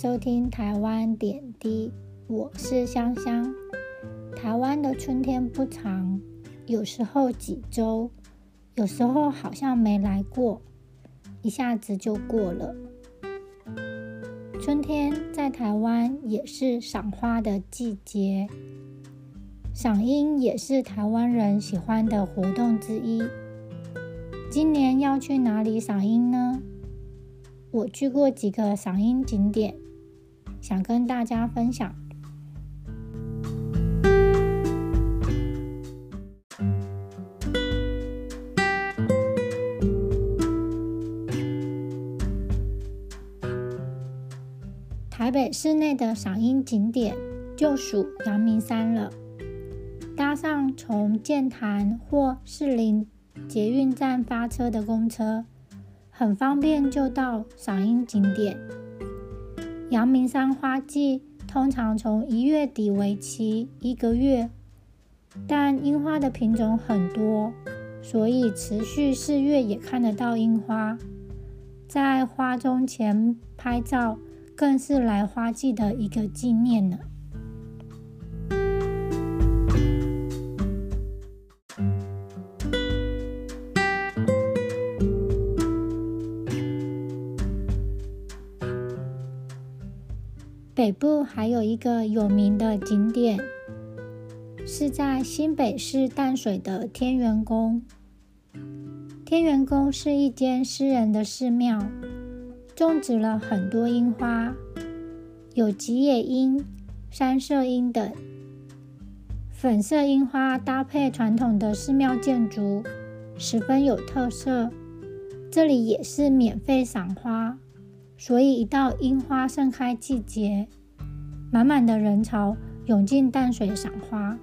收听台湾点滴，我是香香。台湾的春天不长，有时候几周，有时候好像没来过，一下子就过了。春天在台湾也是赏花的季节，赏樱也是台湾人喜欢的活动之一。今年要去哪里赏樱呢？我去过几个赏樱景点，想跟大家分享。台北市内的赏樱景点就属阳明山了。搭上从剑潭或士林捷运站发车的公车。很方便就到赏樱景点。阳明山花季通常从一月底为期一个月，但樱花的品种很多，所以持续四月也看得到樱花。在花中前拍照，更是来花季的一个纪念呢。北部还有一个有名的景点，是在新北市淡水的天元宫。天元宫是一间私人的寺庙，种植了很多樱花，有吉野樱、三色樱等。粉色樱花搭配传统的寺庙建筑，十分有特色。这里也是免费赏花。所以，一到樱花盛开季节，满满的人潮涌进淡水赏花。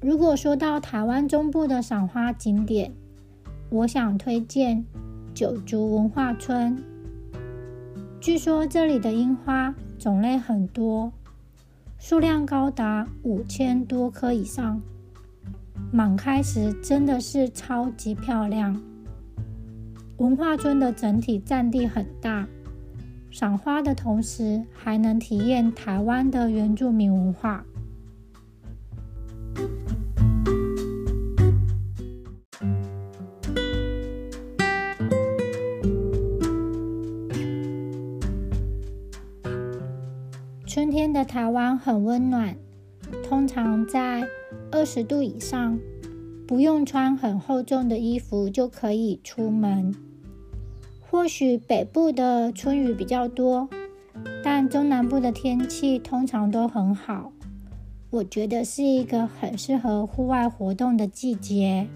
如果说到台湾中部的赏花景点，我想推荐九族文化村。据说这里的樱花种类很多，数量高达五千多棵以上，满开时真的是超级漂亮。文化村的整体占地很大，赏花的同时还能体验台湾的原住民文化。春天的台湾很温暖，通常在二十度以上，不用穿很厚重的衣服就可以出门。或许北部的春雨比较多，但中南部的天气通常都很好。我觉得是一个很适合户外活动的季节。